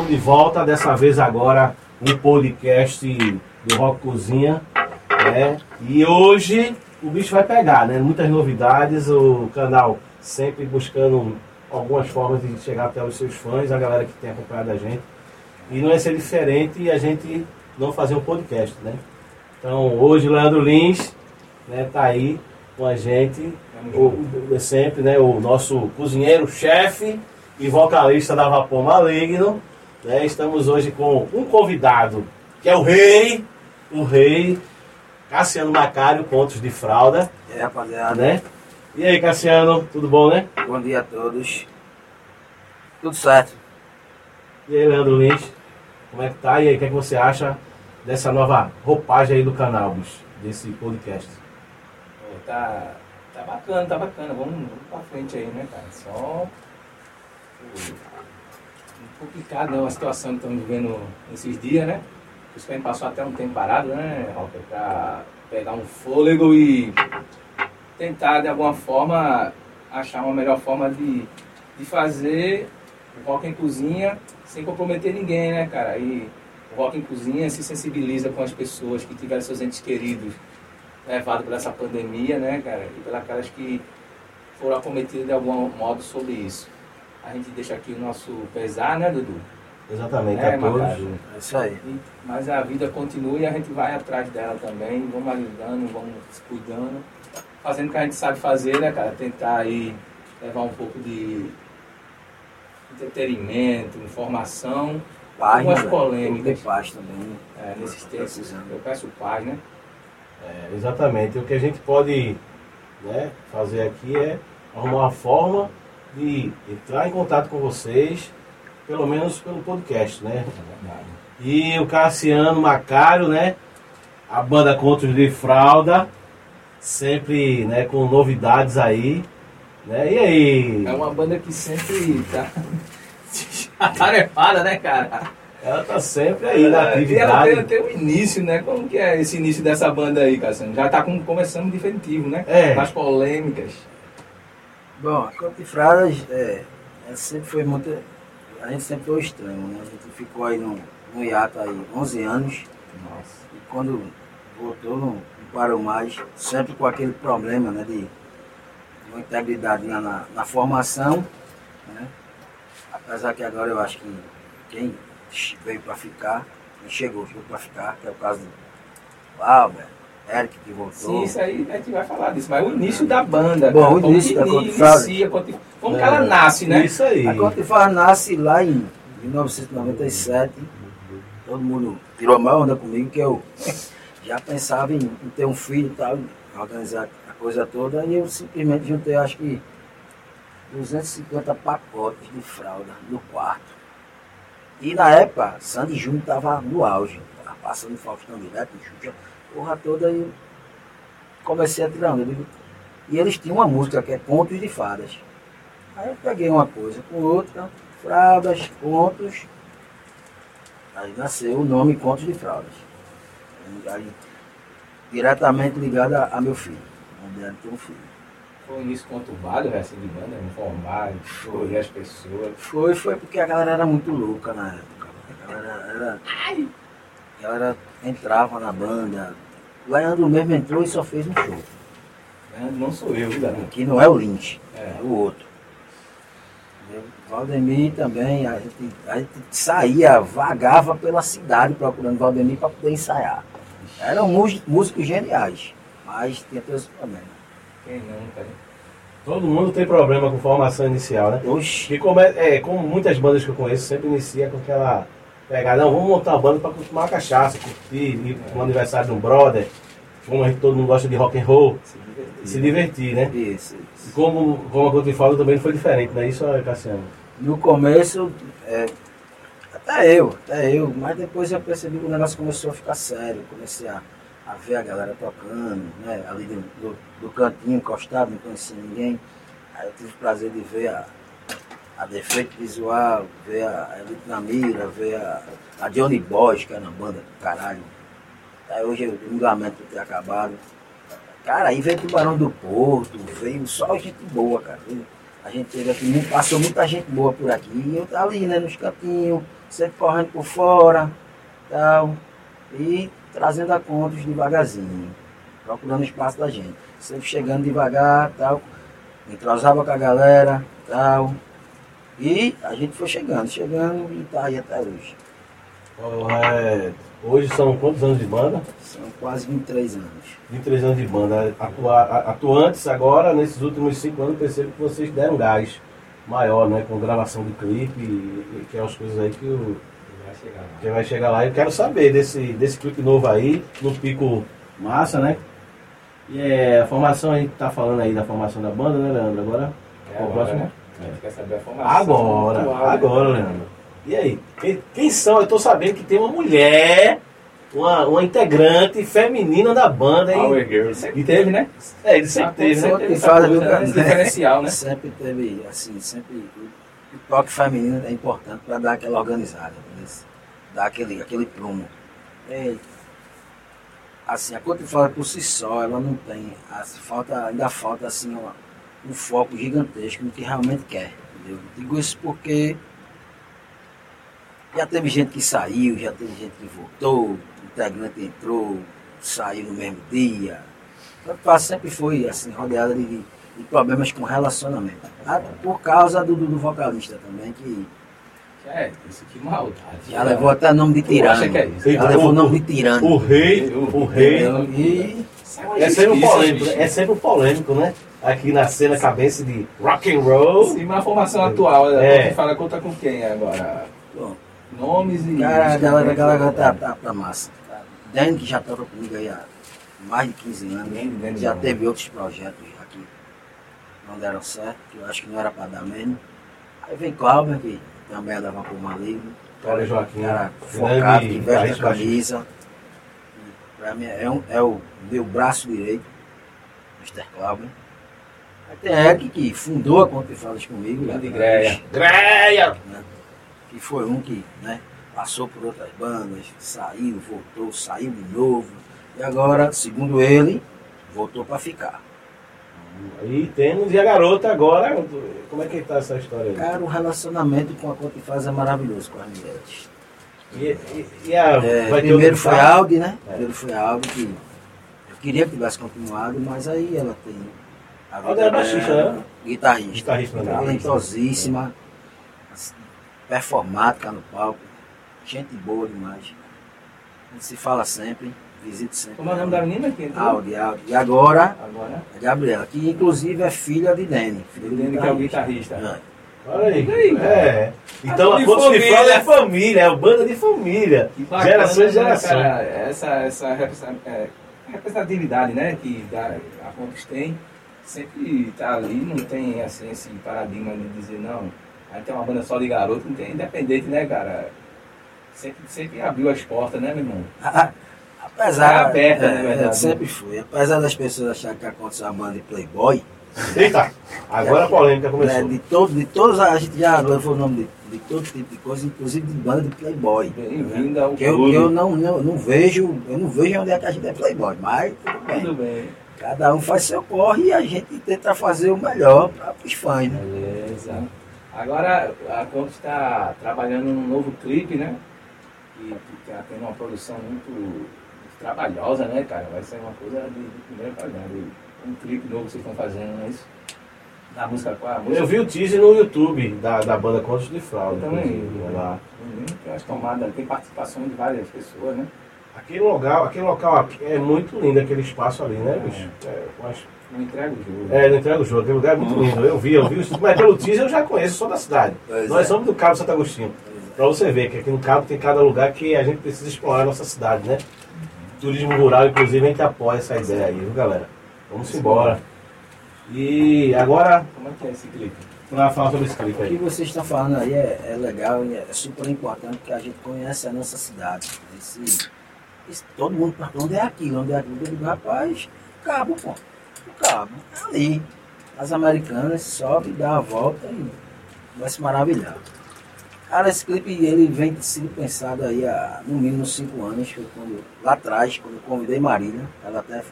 estamos de volta, dessa vez agora um podcast do Rock Cozinha. Né? E hoje o bicho vai pegar, né? Muitas novidades, o canal sempre buscando algumas formas de chegar até os seus fãs, a galera que tem acompanhado a gente. E não é ser diferente a gente não fazer um podcast, né? Então hoje o Leandro Lins né, tá aí com a gente, o, sempre, né? O nosso cozinheiro, chefe e vocalista da Vapor Maligno. Né? Estamos hoje com um convidado, que é o rei, o rei, Cassiano Macário, Contos de Fralda. É, rapaziada. Né? E aí, Cassiano, tudo bom, né? Bom dia a todos. Tudo certo. E aí, Leandro Lins, como é que tá? E aí, o que, é que você acha dessa nova roupagem aí do canal, bicho, desse podcast? tá, tá bacana, tá bacana. Vamos, vamos pra frente aí, né, cara? Só complicado, né? Uma situação que estamos vivendo esses dias, né? A gente passou até um tempo parado, né, Rocker? Pra pegar um fôlego e tentar, de alguma forma, achar uma melhor forma de, de fazer o rock em cozinha sem comprometer ninguém, né, cara? E o rock em cozinha se sensibiliza com as pessoas que tiveram seus entes queridos levados por essa pandemia, né, cara? E pelas aquelas que foram acometidas de algum modo sobre isso a gente deixa aqui o nosso pesar, né, Dudu? Exatamente, é, a todos. É isso aí. E, mas a vida continua e a gente vai atrás dela também, vamos ajudando, vamos se cuidando, fazendo o que a gente sabe fazer, né, cara? Tentar aí levar um pouco de entretenimento, informação, paz, algumas né, polêmicas. paz também. É, nesses tempos, eu peço paz, né? É, exatamente. O que a gente pode né, fazer aqui é arrumar uma forma de entrar em contato com vocês, pelo menos pelo podcast, né? E o Cassiano Macário, né? A banda Contos de Fralda, sempre né, com novidades aí. Né? E aí? É uma banda que sempre tá atarefada, né, cara? Ela tá sempre aí na é, atividade. E ela tem, tem um início, né? Como que é esse início dessa banda aí, Cassiano? Já tá com, começando definitivo, né? É. As polêmicas. Bom, a Campo de Fradas é, é, sempre foi muito. A gente sempre foi estranho, né? A gente ficou aí no, no hiato aí 11 anos. Nossa. E quando voltou, não, não parou mais, sempre com aquele problema, né? De, de uma integridade na, na, na, formação, né? Apesar que agora eu acho que quem veio para ficar, quem chegou, chegou para ficar, que é o caso do Albert, Eric que voltou. Sim, isso aí a gente vai falar disso. Mas o início da banda. Bom, o início da inicia, Como que ela nasce, né? Isso aí. A Contifaz nasce lá em 1997. Todo mundo tirou a maior onda comigo, que eu já pensava em, em ter um filho e tal, organizar a coisa toda. E eu simplesmente juntei, acho que 250 pacotes de fralda no quarto. E na época, Sandy Júnior estava no auge, tava passando Faustão direto, Xuxa porra toda e comecei a tirar onda. E eles tinham uma música que é Contos de Fadas. Aí eu peguei uma coisa com outra, fraldas, contos. Aí nasceu o nome Contos de Fraldas. Aí, diretamente ligado a, a meu filho. Onde tem um filho. Foi um início conturbado, assim, de banda, informar, escolher as pessoas. Foi, foi porque a galera era muito louca na época. A galera era. A galera entrava na banda. Leandro mesmo entrou e só fez um show. Leandro não sou eu, Leandro. Que não é o Lynch, é, é o outro. Valdemir também, a gente, a gente saía, vagava pela cidade procurando Valdemir para poder ensaiar. Eram músicos geniais, mas tinha todos os problemas. Quem não, cara? Todo mundo tem problema com formação inicial, né? Oxi. E como, é, é, como muitas bandas que eu conheço, sempre inicia com aquela pegar, não, vamos montar uma banda para tomar cachaça, curtir, ir pro aniversário de um brother, como a gente, todo mundo gosta de rock and roll, se divertir, se divertir né? Isso, isso. Como, como a Couto fala também foi diferente, não é isso, Cassiano? No começo, é, até eu, até eu, mas depois eu percebi que o negócio começou a ficar sério, comecei a, a ver a galera tocando, né, ali do, do, do cantinho encostado, não conhecia ninguém, aí eu tive o prazer de ver a a defeito visual, ver a Elite na Mira, ver a, a Johnny Boys, que era na banda do caralho. Aí hoje o ligamento ter acabado. Cara, aí veio Tubarão do Porto, veio só gente boa, cara. A gente teve aqui, passou muita gente boa por aqui. E eu tava ali, né, nos cantinhos, sempre correndo por fora, tal. E trazendo a contas devagarzinho, procurando espaço da gente. Sempre chegando devagar, tal. Entrosava com a galera, tal. E a gente foi chegando, chegando e tá aí até hoje. É, hoje são quantos anos de banda? São quase 23 anos. 23 anos de banda. Atua, atuantes agora, nesses últimos 5 anos, eu percebo que vocês deram gás maior, né? Com gravação de clipe, e, que é as coisas aí que o, Vai chegar lá. que vai chegar lá. Eu quero saber desse, desse clipe novo aí, no Pico Massa, né? E é, a formação, a gente tá falando aí da formação da banda, né, Leandro? Agora? É qual o agora, próximo? né? A gente quer saber a formação. Agora, atual, né? agora, Leandro. E aí? Quem, quem são? Eu tô sabendo que tem uma mulher, uma, uma integrante feminina da banda, hein? Power Girl. Sempre teve, né? É, ele sempre teve, né? Sempre teve fala coisa, do né? diferencial, né? Sempre teve, assim, sempre. O, toque feminino é importante para dar aquela organizada, dar aquele, aquele prumo. É, assim, a Fala por si só, ela não tem. as- falta, ainda falta assim, uma- um foco gigantesco no que realmente quer. Entendeu? Digo isso porque já teve gente que saiu, já teve gente que voltou, o integrante entrou, saiu no mesmo dia. A Côte Fala sempre foi assim, rodeada de, de- problemas com relacionamento. Ah, Por causa do, do, vocalista também, que É, isso que maldade. já levou até nome de tirano. que é isso? Já levou o nome de tirano. O rei, o rei. E É sempre um Justiça, polêmico, é sempre um polêmico, né? Aqui na cena cabeça de rock and roll. Sim, mas a formação atual, É. é. fala conta com quem agora? bom, Nomes e. cara, a galera, a galera tá, tá, tá massa. Dani que já toca comigo aí há mais de 15 anos. Dani, Dani, já não. teve outros projetos aqui que não deram certo, que eu acho que não era para dar mesmo. Aí vem Cláudio, que também é da Vapor Maligno. Cara Joaquim, Cara grande focado, que veste a camisa. Pra mim é, um, é o meu braço direito, Mr. Cláudio. Tem Eric que fundou a Conta e Falas comigo. Grande lá Greia. atrás, Greia! né? Que foi um que né, passou por outras bandas, saiu, voltou, saiu de novo. E agora, segundo ele, voltou para ficar. E temos, e a garota agora, como é que tá essa história aí? Cara, o relacionamento com a Conta e Falas é maravilhoso com as mulheres. E, e- e a, É, primeiro foi a Audi, né? É. Primeiro foi a Audi que eu queria que tivesse continuado, mas aí ela tem a Audi era baixista, dela, né? Guitarrista. Guitarrista, né? Talentosíssima, performática no palco, gente boa demais. A gente se fala sempre, visita sempre. Como é o nome da menina que entrou? Audi, Audi. E agora, Agora. a Gabriela, que inclusive é filha de Danny. filha do Dani, que é o guitarrista. É. Olha aí. Olha aí, é. Então a de Pontos de família. Fala é família, é banda de família. Que bacana, Gerações e né, cara? Essa, essa é, representatividade né, que a Pontos tem, sempre está ali, não tem assim, esse paradigma de dizer, não, aí tem uma banda só de garoto, não tem independente, né, cara? Sempre, sempre abriu as portas, né, meu irmão? Apesar, É aberta, é, na verdade. é, sempre foi. Apesar das pessoas acharem que aconteceu a banda de Playboy, Eita, agora a polêmica né, começou. de, todo, de todos, a gente já levou o nome de, de todo tipo de coisa, inclusive de banda de Playboy. Bem-vindo ao Que eu, que eu não, não, não vejo, eu não vejo onde é que a gente é Playboy, mas tudo bem. Tudo bem. Cada um faz seu corre e a gente tenta fazer o melhor para os fãs, né? Beleza. Agora a Pontos está trabalhando num novo clipe, né? Que está tendo uma produção muito, muito trabalhosa, né, cara? Vai ser uma coisa de, de primeira qualidade. Um clipe novo que vocês estão fazendo, não é isso? Da música com a música. Eu vi o teaser no YouTube da, da banda Contos de Fraude. Eu também. inclusive, lá. Uhum, Tem umas tomadas, tem participação de várias pessoas, né? Aquele local, aquele local aqui é muito lindo, aquele espaço ali, né, bicho? É, eu acho- Não entrega o jogo. é, não entrega o jogo, aquele lugar é muito lindo. Eu vi, eu vi, mas pelo teaser eu já conheço, sou da cidade. Pois Nós é. somos do Cabo Santo Agostinho. Pra você ver que aqui no Cabo tem cada lugar que a gente precisa explorar a nossa cidade, né? Turismo rural, inclusive, a gente apoia essa ideia aí, viu, galera? Vamos embora. E agora, Como é que é esse clipe? pra falar sobre esse clipe O que aí. vocês estão falando aí é, é legal e é super importante que a gente conhece a nossa cidade. Esse- todo mundo pergunta onde é aquilo, onde é aquilo. Eu digo, rapaz, cabo, pô. O cabo, é ali. As americanas sobe, dá a volta e vai se maravilhar. Cara, esse clipe ele vem sendo pensado aí há no mínimo cinco anos, foi quando, lá atrás, quando eu convidei Marília, ela até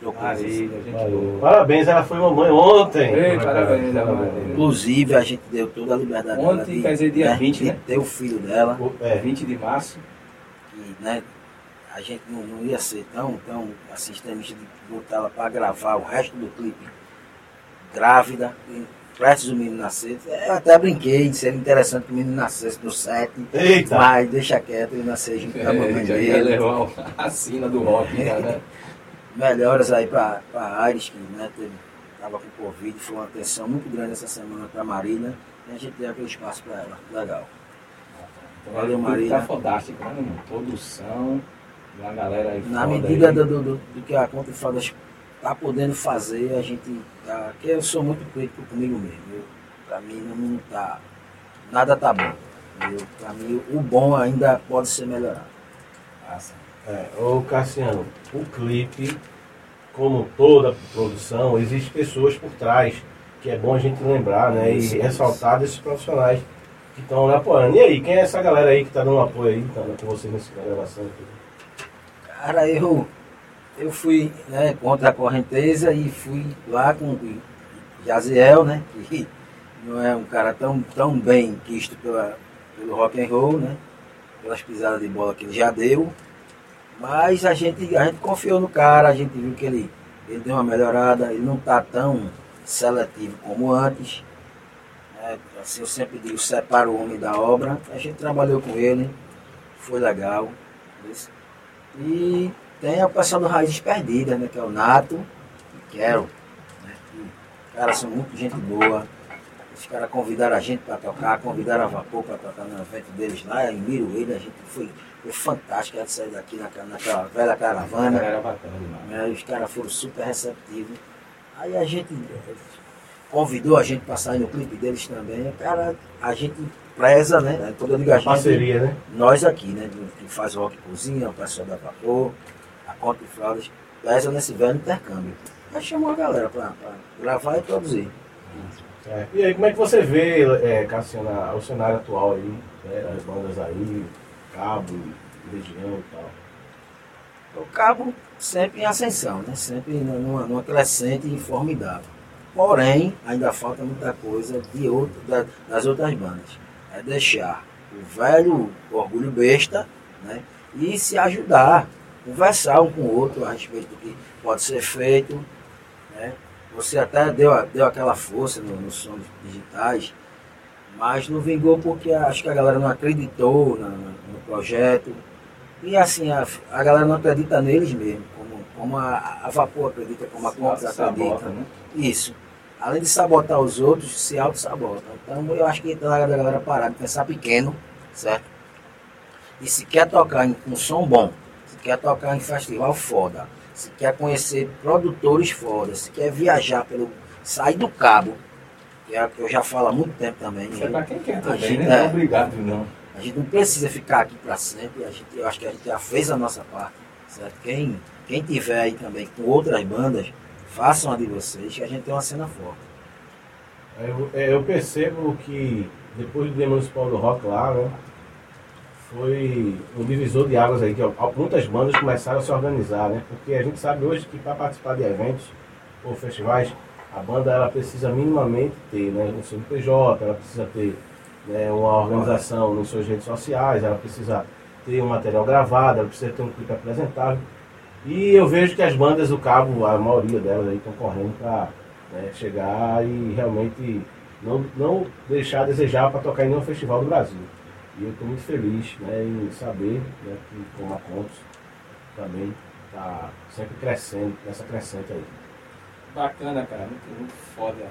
trocou. Marília, gente. Parabéns, ela foi mamãe ontem. Ei, parabéns, Marília. Inclusive, a gente deu toda a liberdade Ontem, dela de, quer dizer, dia 20, de né? ter o filho dela. É, 20 de março. que né, a gente não, não ia ser tão, tão extremista de botar ela para gravar o resto do clipe grávida, prestes o menino nascer. Eu até brinquei, seria interessante que o menino nascesse no set, Eita! mas deixa quieto, ele nascer junto com a mamãe É, dele. a sina do rock, né? Melhoras aí para a Aires, que né, teve, tava com Covid, foi uma atenção muito grande essa semana para Marília, e a gente deu aquele espaço para ela. Legal. Valeu, Tudo Marília. Tá fantástico, né? Produção, uma galera aí Na medida aí. do, do, do- que a Conta e Fadas está podendo fazer, a gente. Tá, que eu sou muito crítico comigo mesmo. Eu, pra mim não tá. Nada tá bom. Pra mim o bom ainda pode ser melhorado. Massa. É, ô Cassiano, o clipe, como toda produção, existe pessoas por trás, que é bom a gente lembrar, né? E isso. ressaltar desses profissionais que estão lá apoiando. E aí, quem é essa galera aí que está dando apoio aí, tá com você nessa gravação aqui? Cara, eu, eu fui né, contra a correnteza e fui lá com o Jaziel, né? Que não é um cara tão, tão bem quisto pela, pelo rock and roll, né? Pelas pisadas de bola que ele já deu. Mas a gente, a gente confiou no cara, a gente viu que ele, ele deu uma melhorada, ele não está tão seletivo como antes. né? assim, eu sempre digo, separa o homem da obra. A gente trabalhou com ele, foi legal. E tem o pessoal do Raízes Perdidas, né? Que é o Nato e Quero. Né, que, cara, são muito gente boa. Os caras convidaram a gente para tocar, convidaram a Vapor para tocar no evento deles lá em Miroeira. A gente foi, foi fantástico. A saiu daqui naquela, naquela velha A caravana. galera bacana né, os caras foram super receptivos. Aí a gente convidou a gente para sair no clipe deles também. Cara, a gente preza, né? Quando eu digo a gente, Parceria, né? nós aqui, né, que faz rock cozinha, o pessoal da Vapor, a Conta e Fraldas, pesa nesse velho intercâmbio. Aí chamou a galera para gravar e produzir. É. E aí, como é que você vê, é, Cassiano, o cenário atual aí, né? as bandas aí, Cabo, Legião e tal? O cabo sempre em ascensão, né? sempre numa, numa crescente e formidável. Porém, ainda falta muita coisa de outro, da- das outras bandas. É deixar o velho orgulho besta né? e se ajudar, conversar um com o outro a respeito do que pode ser feito. Né? Você até deu, deu aquela força no- nos sons digitais, mas não vingou porque acho que a galera não acreditou na- no projeto. E assim, a, a galera não acredita neles mesmo, como, como a, a Vapor acredita, como a Sabota, acredita. né? Isso. Além de sabotar os outros, se auto-sabota. Então eu acho que tá na hora da galera parar de pensar pequeno, certo? E se quer tocar em um som bom, se quer tocar em festival foda, se quer conhecer produtores foda, se quer viajar pelo. sair do cabo, que é o que eu já falo há muito tempo também. Isso é pra quem quer A também, gente né? é- Não é obrigado, não. A gente não precisa ficar aqui para sempre. A gente, eu acho que a gente já fez a nossa parte. Certo? Quem, quem tiver aí também com outras bandas, façam a de vocês, que a gente tem uma cena forte. Eu, é, eu percebo que depois do Municipal do Rock lá, né, foi um divisor de águas aí, que muitas bandas começaram a se organizar, né? Porque a gente sabe hoje que para participar de eventos ou festivais, a banda ela precisa minimamente ter né, um CNPJ, ela precisa ter né, uma organização nas suas redes sociais, ela precisa ter um material gravado, ela precisa ter um clipe apresentável. E eu vejo que as bandas do Cabo, a maioria delas aí estão correndo para chegar e realmente não, não deixar a desejar para tocar em nenhum festival do Brasil. E eu estou muito feliz né, em saber né, que como a Contos também está sempre crescendo, nessa crescente aí. Bacana, cara. Muito, muito foda.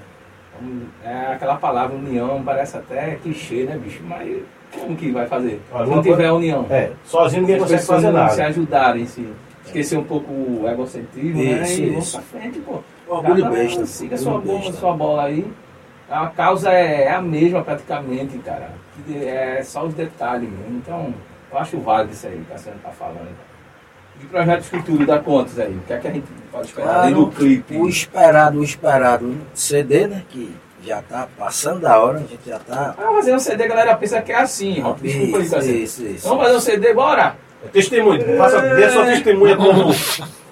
É aquela palavra união, parece até clichê, né, bicho? Mas como que vai fazer? Olha, Se não tiver coisa- união. É, sozinho ninguém consegue fazer nada. se ajudarem, se esquecer um pouco o egocentrismo, né? Isso, E vamos isso. pra frente, pô. O orgulho Cada besta. Siga sua, bola, sua bola aí. A causa é a mesma praticamente, cara. É só os detalhes mesmo. Então, eu acho válido isso aí que a senhora tá falando. De projetos futuros da Contas aí, o que é que a gente pode esperar Claro, do clipe? O esperado, o esperado CD, né? Que já está passando da hora, a gente já está. Ah, fazer um CD, a galera pensa que é assim, ó. Desculpa Isso, assim. isso, isso. Vamos fazer um CD, bora? É testemunho. Faça, dê sua testemunha como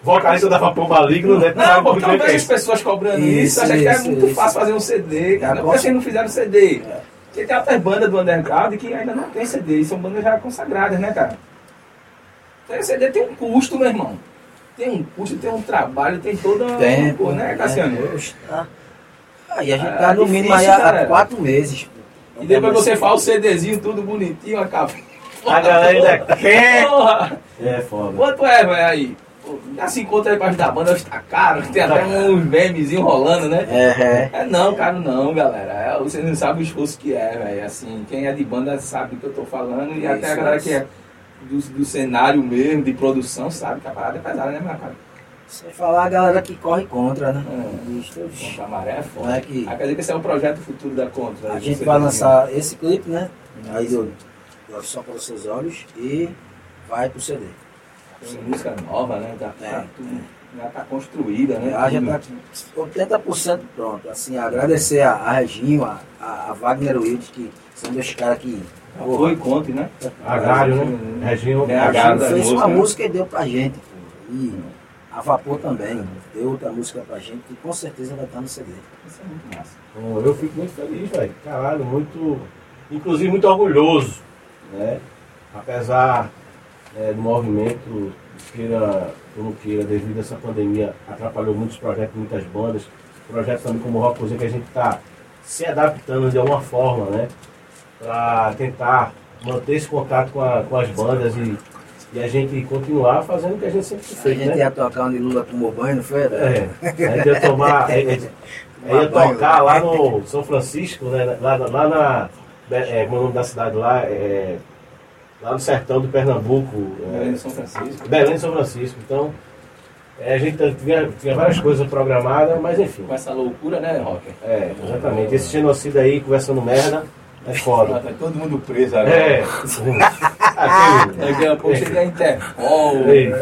vocalista da Vapor Maligno, né? Não, Sabe porque eu é vejo as pessoas cobrando Isso, isso, acha que é muito isso. fácil fazer um CD, cara. É, Por que vocês não fizeram CD? Porque tem outras bandas do underground que ainda não tem CD, e são bandas já consagradas, né, cara? Então, CD tem um custo, meu irmão. Tem um custo, tem um trabalho, tem toda uma Tempo, coisa, né, Cassiano? Poxa, tá. Ah, e a gente É tá no mínimo aí há cara. quatro meses. pô. E depois você faz o CDzinho tudo bonitinho, a capa. A galera ainda quer. Porra! É foda. Quanto é, velho, aí? Já se encontra aí debaixo da banda, hoje tá caro, tem até uns memezinhos rolando, né? É, é. É não, cara, não, galera. É, você não sabe o esforço que é, velho. Assim, quem é de banda sabe do que eu tô falando. E até a Isso, galera isso. que é do, do cenário mesmo, de produção, sabe que a parada é pesada, né, meu cara? Sem falar a galera que corre contra, né? É. Contra a maré é foda. É que- Ah, quer dizer que esse é o projeto futuro da Contra. A né? gente vai lançar esse clipe, né? Aí do Só para os Seus Olhos e vai pro CD. Tem música nova, né? Já tá, É, tudo, já tá construída, né? Já, já Tudo. tá 80% pronto. Assim, agradecer a, a Reginho, a, a, a Wagner Witt, que são dois caras que. Já Foi conte, né? Agário, né? Reginho. É, A Agário gente fez uma música. música e deu pra gente. Pô. E a Vapor também deu outra música pra gente que com certeza vai estar no CD. Isso é muito massa. Pô, Eu fico muito feliz, velho. Caralho, muito. Inclusive muito orgulhoso, né? Apesar né, do movimento, queira ou não queira, devido a essa pandemia, atrapalhou muitos projetos, muitas bandas. Projetos também como o Rock Cozinha, que a gente está se adaptando de alguma forma, né? Para tentar manter esse contato com, a- com as bandas e, e a gente continuar fazendo o que a gente sempre A fez, gente né? ia tocar onde Lula tomou banho, não foi? É, a gente ia tomar. a gente ia tocar lá no São Francisco, né? Lá, lá na. É, como é o nome da cidade lá? É, lá no sertão do Pernambuco. Belém É, de São Francisco. Belém de São Francisco. Então, é, a gente tinha, tinha várias coisas programadas, mas enfim. Com essa loucura, né, Rocker? É, exatamente. Esse genocídio aí, conversando merda, é foda. Tá todo mundo preso agora. É. Aquele- Daqui a pouco chega a Interpol,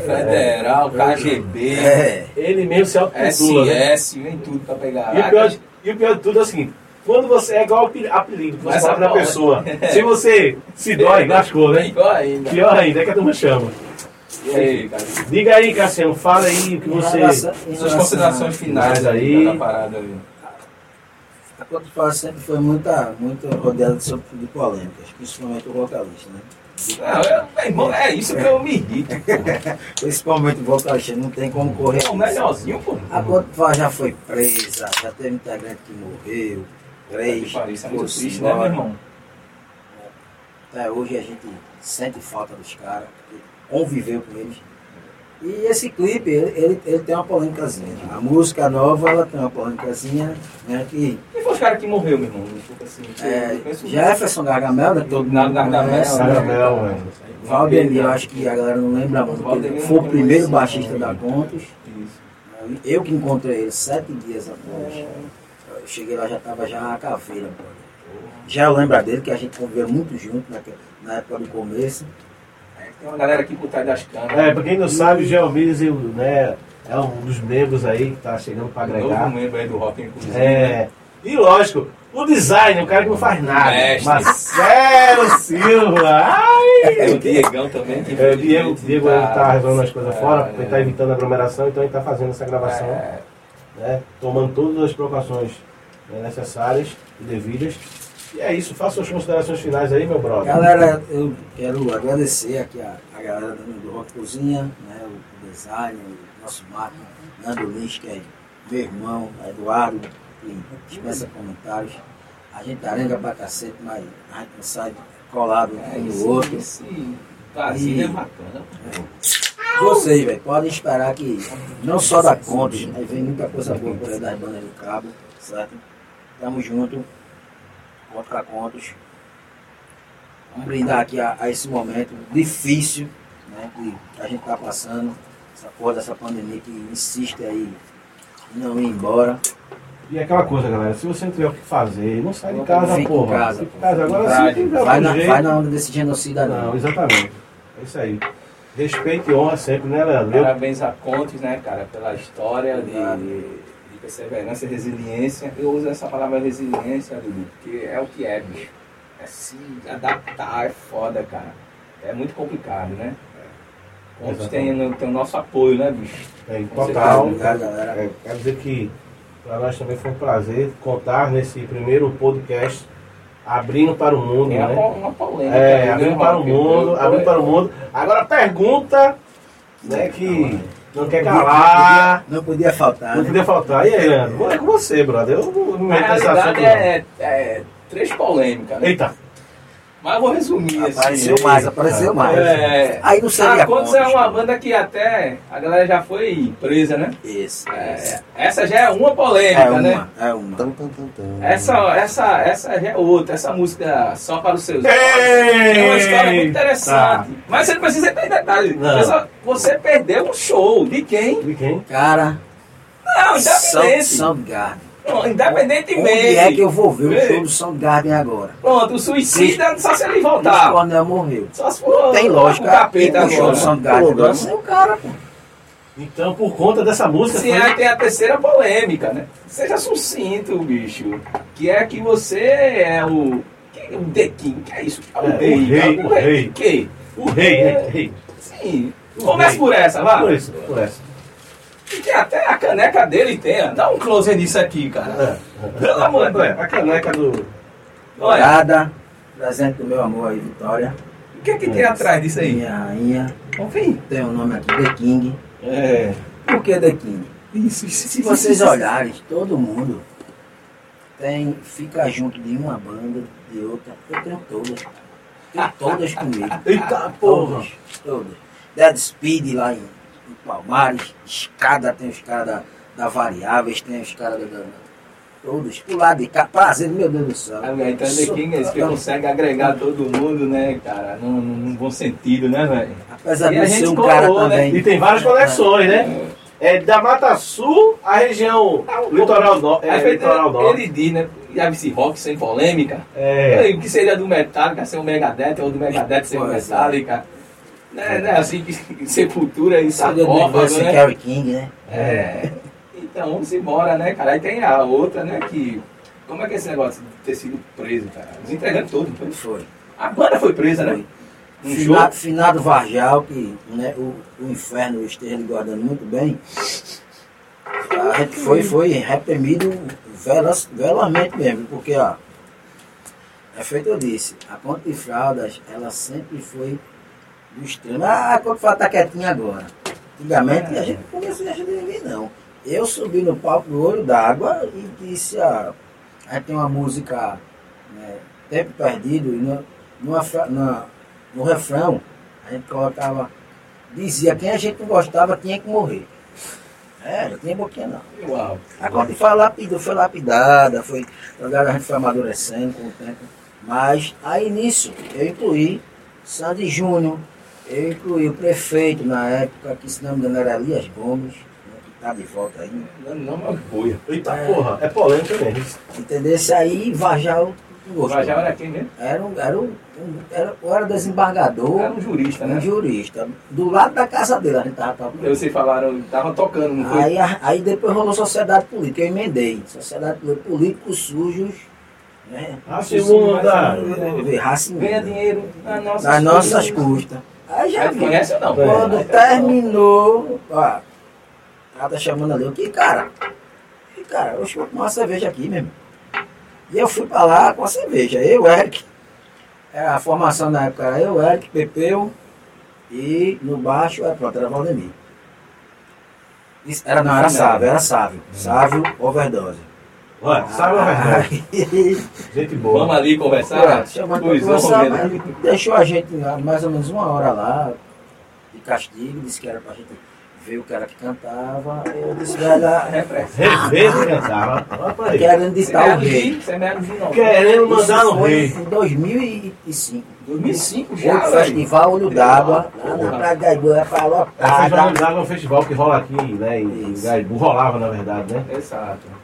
Federal, KGB, É. ele mesmo se autotitula, né? SS, vem tudo pra pegar. E o, pior, e o pior de tudo é o seguinte, quando você é igual ape- apelido que você da agora- pessoa. Se você se dói, lascou, né? Igual ainda. Pior ainda, é que a turma chama. E aí? Diga aí, Cassiano, fala aí o que você. relação- Suas considerações finais aí aí- da parada aí. A Quanto Fala sempre foi muita, muito rodeada de, polêmicas, principalmente o vocalista, né? Não, eu, meu irmão, é isso que eu me irrito. Principalmente o vocalista, não tem como correr. É o melhorzinho, pô. A Quanto Fala já foi presa, já teve integrante que morreu, três, Isso é muito triste, né, meu irmão? Até hoje a gente sente falta dos caras, porque conviveu com eles. E esse clipe, ele, ele, ele tem uma polêmicazinha. A música nova, ela tem uma polêmicazinha, né, que Quem foi os caras que morreu, meu irmão? Desculpa assim. é, Jefferson Gargamel, né, que todo mundo Gargamel, né? Caramel, velho. Valdemir, eu acho que a galera não lembra muito, porque foi o primeiro conheci, baixista da Contos. Isso. Eu que encontrei ele sete dias após. Eu cheguei lá, já estava já uma caveira. pô. Já eu lembro dele, que a gente conviveu muito junto naque- na época do começo. Tem uma galera aqui por trás das câmeras. É, pra quem não sabe, o Geomísio, né, é um dos membros aí que tá chegando pra Um novo agregar. membro aí do rock, inclusive. É. E lógico, o design, o cara que não faz nada. Mestre. Marcelo Silva! Ai! É o Diegão também. Que É, o Diego, Diego ele tá resolvendo as coisas É, fora, porque é. ele tá evitando aglomeração, então ele tá fazendo essa gravação, É, né, tomando todas as precauções né, necessárias e devidas. E é isso, faça suas considerações finais aí, meu brother. Galera, eu quero agradecer aqui a, a galera do, do Rock Cozinha, né, o design, o nosso máquina, Nando Lins, que é meu irmão, Eduardo, que dispensa comentários. A gente arenga pra cacete, mas a gente não sai colado um é no esse, outro. esse Brasil E- é bacana. Vocês, velho, podem esperar que não só da Contos, mas vem muita coisa boa por aí das bandas do Cabo, certo? Tamo junto, contra Contos. Vamos brindar aqui a, a esse momento difícil né, que a gente tá passando, essa porra dessa pandemia que insiste aí em não ir embora. E aquela coisa, galera, se você não tiver o que fazer, não sai de casa, Fica em porra. casa, Fica em casa. Agora tiver Vai na, jeito... vai na onda desse genocida Não, não. exatamente. É isso aí. Respeito e honra sempre, né, Leandro? Parabéns a Contes, né, cara, pela história de, de perseverança e resiliência. Eu uso essa palavra resiliência, Dudu, porque é o que é, bicho. É se adaptar, é foda, cara. É muito complicado, né? Pontos tem, tem o nosso apoio, né, bicho? Tem Com total. Obrigado, galera. É, quero dizer que para nós também foi um prazer contar nesse primeiro podcast abrindo para o mundo, Tem uma, né? uma polêmica. É, né, abrindo para o mundo, abrindo para o mundo. Agora pergunta, né, que não quer calar, Não podia faltar, não né? podia faltar. E aí, Leandro? É com você, brother. Eu não Na realidade não. é, é três polêmicas, né? Eita, Mas eu vou resumir assim. Apareceu mais, apareceu mais. É, Aí não seria a Contos é uma banda que até a galera já foi presa, né? Isso. É, essa já é uma polêmica, É né? uma, é uma. Tum, tum, tum, tum. Essa, essa, essa já é outra, essa música só para os seus. Ei! É uma história muito interessante. Tá. Mas você não precisa ter detalhe. Não. Você, só- você perdeu um show. De quem? de quem? Cara, Não, São, independente. Soundgarden. Não, Onde independentemente. é que eu vou ver o show do Soundgarden agora? Pronto, o suicida só se ele O voltar. Cornel morreu. Só se for Tem lógica. o capeta o show do agora. Soundgarden agora sem o cara, pô. Então, por conta dessa música, Sim, foi- aí tem a terceira polêmica, né? Seja sucinto, bicho. Que é que você é o. Que, o The King, que é isso? É o É, rei. o rei, é o rei. de quê? o rei, né? Rei. Sim. O Começa rei. por essa, vá. Por isso, por essa. E tem até a caneca dele tem. ó. Dá um close nisso aqui, cara. É. Pelo amor de Deus. É, a caneca do. Olha. Presente do meu amor aí, Vitória. o que é que tem atrás disso aí? Minha rainha. Ver. Tem o nome aqui, The King. É. Por que The King? Isso, isso, Se vocês olharem, todo mundo tem, fica junto de uma banda, de outra. Eu tenho todas. Tenho todas comigo. Eita porra! Todas, todas. Dead Speed lá em Palmares, escada, tem os caras da, da Variáveis, tem os caras da. da todos, pro lado de cá, prazer, meu Deus do céu. Ah, velho, Então, The King é que consegue agregar todo mundo, né, cara? Num, num bom sentido, né, velho? Apesar E de a ser um colou, cara né? também. E tem várias conexões, né? É da Mata Sul à região litoral, no, é, Aí foi- litoral norte. ele diz, né? Javice Rock sem polêmica. É. O que seria do Metallica ser o Megadeth, ou do Megadeth ser o é. Metallica. Né, né, assim, que Sepultura e sarcófago, né? King, né? É. Então, vamos embora, né, cara? Aí tem a outra, né, que... Como é que é esse negócio de ter sido preso, cara? Eles entregaram tudo, não foi? Foi. A banda foi presa, né? Foi. Um Fina- show. Finado Varjal, que né, o, o inferno esteja lhe guardando muito bem. A gente foi, foi reprimido velas, velamente mesmo, porque ó, é feito eu disse, a Ponte de Fraldas, ela sempre foi do extremo. Ah, a Ponte de Fraldas tá quietinha agora. Antigamente a gente não conhecia a gente ninguém não. Eu subi no palco do Olho d'Água e disse, ah, a gente tem uma música, né, Tempo Perdido, e no, numa na- no refrão, a gente colocava, dizia quem a gente não gostava tinha que morrer. É, não tinha boquinha não. Uau. A conta foi lapidada, foi lapidada, foi, a gente foi amadurecendo com o tempo. Mas aí nisso eu incluí Sandy Júnior, eu incluí o prefeito na época, que se não me engano era Elias Gomes, né, que está de volta aí. Não, não é uma boia. Eita É. porra, é polêmica mesmo. Entendeu? Esse aí Vajal. Vajal era quem mesmo? Era um, era um, um- era, ou era desembargador, Era um jurista, um né? jurista. Do lado da casa dele, a gente tava tocando. Vocês falaram, tava tocando, não foi? Aí, a- aí depois rolou sociedade política, eu emendei. Sociedade política, políticos sujos, né? A segunda. Raça Ganha dinheiro nas nossas, Das nossas custas. custas. Já Aí vi. conhece ou não? Quando É. terminou, ó, ela tá chamando ali, o que cara? E cara, eu vou tomar uma cerveja aqui mesmo. E eu fui pra lá com a cerveja, eu, Eric. É, a formação na época era eu, Eric, Pepeu e no baixo, é, pronto, era Valdemir. Isso, era, não, era Sávio, era Sávio. Sávio, overdose. Olha, sabe a verdade? Gente boa. Vamos ali conversar? não, conversar, Romero. mas deixou a gente lá mais ou menos uma hora lá, de castigo, disse que era pra gente ver o cara que cantava. Eu disse, velho, Rever que cantava. Querendo ditar o rei. Querendo mandar no rei. Em 2005. 2005 Foi já, o velho. Festival Olho d'Água, lá na Praia de Gaibu, é pra A Festival lotada. de Água é um festival que rola aqui, né? Em. Gaibu. Rolava, na verdade, né? Exato.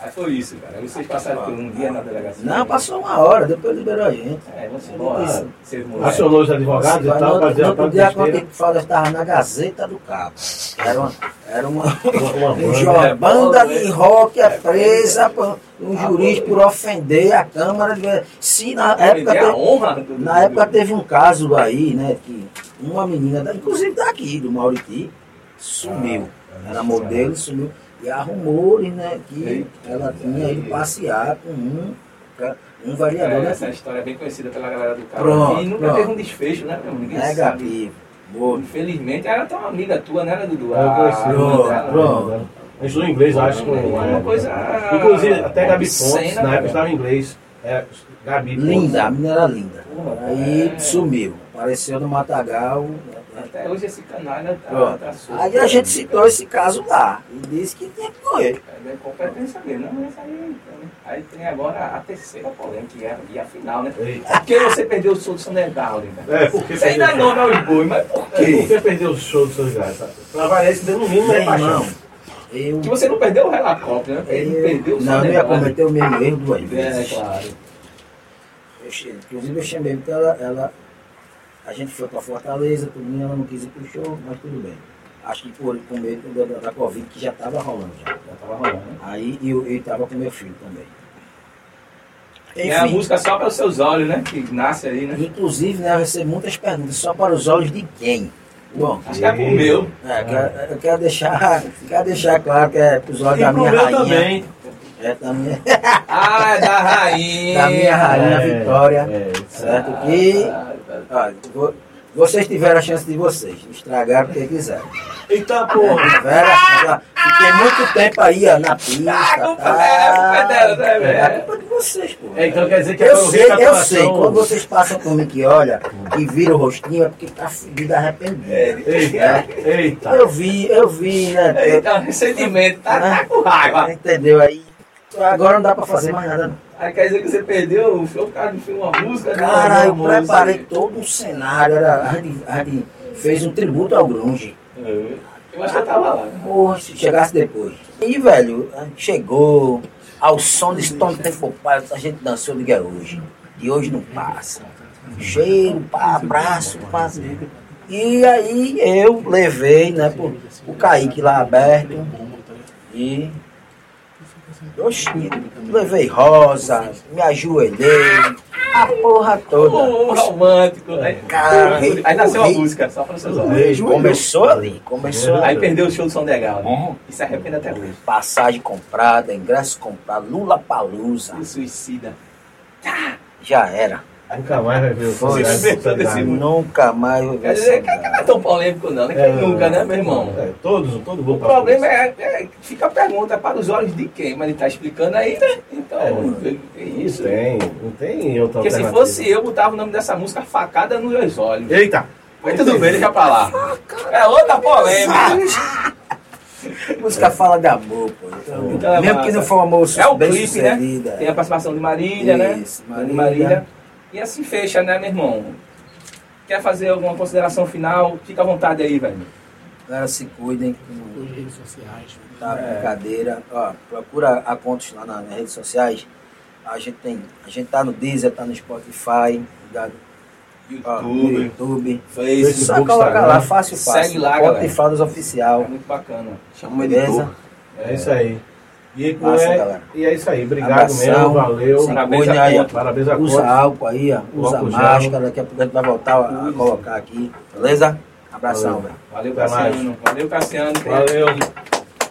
Aí foi isso, cara. Aí vocês passaram por um dia na delegacia. Não, passou uma hora, depois liberou a gente. É, vamos embora. Acionou os advogados e Mas tal, no a outro parte dia a Conta besteira. de Fraldas estava na Gazeta do Cabo. Era uma, era uma, Uma, uma um banda. jo- banda de rock é presa por um juiz por ofender a Câmara. de Se na época, teve, na época teve um caso aí, né, que uma menina, inclusive daqui, do Mauriti, sumiu. Ah, Era modelo, sumiu. E há rumores, né, que ela tinha ido passear com um, um vereador É, daqui. essa história é bem conhecida pela galera do carro. Pronto, e nunca pronto. teve um desfecho, né, meu? Ninguém É, sabe. Boa. Infelizmente, ela tá uma amiga tua, né, Dudu? Eu conheci, A- pronto, pronto. A gente estudou inglês, eu acho. com- É uma coisa. Inclusive, até Gabi Fontes, na né, época estava em inglês. É, Gabi. Linda, a menina era linda. Aí É. sumiu. Apareceu no Matagal. Até hoje esse canalha tá, Pronto. tá solto. Aí a gente citou esse caso lá. E disse que tinha que morrer. É competência dele, não, mas aí, então, aí tem agora a terceira polêmica, que é e a final, né? Eita. Por que você perdeu o show do Sonegal, né? É, porque Você ainda não é os boi, mas por é, quê? porque perdeu o show seus gás. sabe? Pra variar, esse no mínimo é paixão. irmão, eu, Que você não perdeu o helicóptero, né? Ele eu perdeu o não, Sonegal. cometer o mesmo erro duas É, vezes. claro. Eu che- inclusive eu chamei porque ela, ela. A gente foi pra Fortaleza, tudo bem, ela não quis ir pro show, mas tudo bem. Acho que por, com medo da, da, Covid que já estava rolando já. Já tava rolando, né? Aí eu, eu tava com meu filho também. E é a música só para os seus olhos, né? Que nasce aí, né? Inclusive, né, eu recebo muitas perguntas, só para os olhos de quem? Bom, Acho que é pro meu. é, quero- eu quero deixar, quero deixar claro que é para os olhos E da minha rainha. também. É da minha, Ah, é da rainha. da minha rainha É, Vitória. é. Certo? Que Ah, tá. olha, vo- vocês tiveram a chance de vocês, estragaram porque quiseram. Eita porra. Tiveram a chance, fiquei muito tempo aí ó, na pista. Ah, culpa tá? é- é dela, né, velho? É a culpa de vocês, pô. É, então quer dizer que Eu o sei, da eu sei. Quando vocês passam por mim que olha e vira o rostinho, é porque tá fudido arrependido. Eita, eita. Eu vi, eu vi, né? Eita, ressentimento, tá, tá com raiva. Entendeu? Aí agora não dá pra fazer mais nada. não. Aí quer dizer que você perdeu o show, o cara me fez uma música. Cara, eu música. preparei todo um cenário. Era, a, gente, a gente fez um tributo ao grunge. Eu acho que eu tava lá. né? Porra, se chegasse depois. E, velho, a gente chegou ao som de Stone Temple Pilots, a gente dançou de é hoje. E hoje não passa. Cheiro, pá, abraço, pá. E aí eu levei, né, pro, o Kaique lá aberto. E. Oxi, levei rosa, me ajoelhei, a porra toda. Um romântico. Aí, Cara, aí nasceu a música, só seus olhos. Beijo. Começou ali, começou ali. Aí perdeu o show do Som Legal. Né? Uhum. E se arrepende até hoje. Passagem comprada, ingresso comprado, Lula Palusa, suicida. já era. Nunca mais vai ver o Foi. Desse. Nunca mais Quer ver essa não é tão polêmico não, né? Quem nunca, né, meu irmão? É, todos, todo mundo O problema é, é que fica a pergunta para os olhos de quem, mas ele está explicando aí, né? Então, É. é, isso. Não tem, não tem outra Porque se fosse eu, botava o nome dessa música Facada nos meus olhos. Eita! Mas tudo bem, deixa pra lá. É outra polêmica. A música fala de amor, pô. Então, Então é mesmo massa. que não for um amor É o bem clipe, né? Tem a participação de Marília, Isso, né? De Marília. Marília. E assim fecha, né, meu irmão? Quer fazer alguma consideração final? Fica à vontade aí, velho. Galera, se cuidem. que não Tá É. brincadeira. Ó, procura a contas lá nas redes sociais. A gente tem. A gente tá no Deezer, tá no Spotify, ligado? Ó, no YouTube, YouTube. Facebook. Só coloca Instagram. lá, fácil, fácil. Segue lá, Conta galera. e Fadas É Oficial. muito bacana. Chama o editor. É isso aí. E, Massa, é, galera. e é isso aí. Obrigado Abração. mesmo, valeu. Parabéns a aí. Parabéns a Usa álcool aí, ó. Usa máscara. Daqui a pouco a gente vai voltar a, a colocar aqui. Beleza? Abração, Valeu. velho. Valeu. Cassiano. Valeu, Cassiano. Valeu.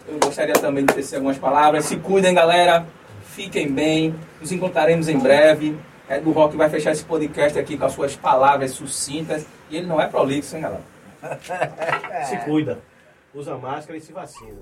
Eu gostaria também de tecer algumas palavras. Se cuidem, galera. Fiquem bem. Nos encontraremos em breve. Red Bull Rock vai fechar esse podcast aqui com as suas palavras sucintas. E ele não é prolixo, hein, galera? Se cuida. Usa máscara e se vacina.